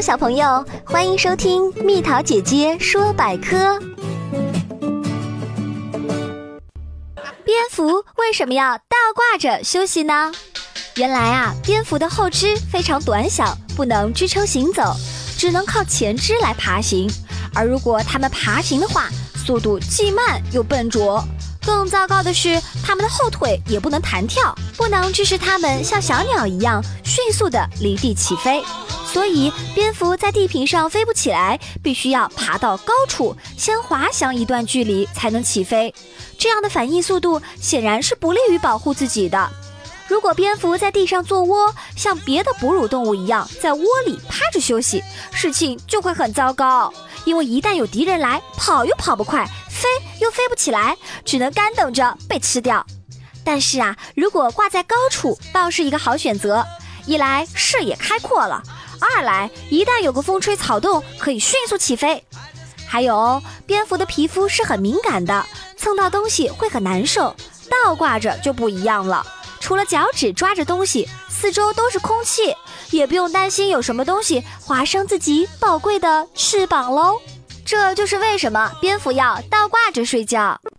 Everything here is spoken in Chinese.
小朋友，欢迎收听蜜桃姐姐说百科。蝙蝠为什么要倒挂着休息呢？原来啊，蝙蝠的后肢非常短小，不能支撑行走，只能靠前肢来爬行。而如果它们爬行的话，速度既慢又笨拙。更糟糕的是，它们的后腿也不能弹跳，不能支持它们像小鸟一样迅速地离地起飞。所以，蝙蝠在地平上飞不起来，必须要爬到高处，先滑翔一段距离才能起飞。这样的反应速度显然是不利于保护自己的。如果蝙蝠在地上做窝，像别的哺乳动物一样在窝里趴着休息，事情就会很糟糕。因为一旦有敌人来，跑又跑不快，飞又飞不起来，只能干等着被吃掉。但是啊，如果挂在高处，倒是一个好选择。一来视野开阔了。二来，一旦有个风吹草动，可以迅速起飞。还有，蝙蝠的皮肤是很敏感的，蹭到东西会很难受。倒挂着就不一样了，除了脚趾抓着东西，四周都是空气，也不用担心有什么东西划伤自己宝贵的翅膀喽。这就是为什么蝙蝠要倒挂着睡觉。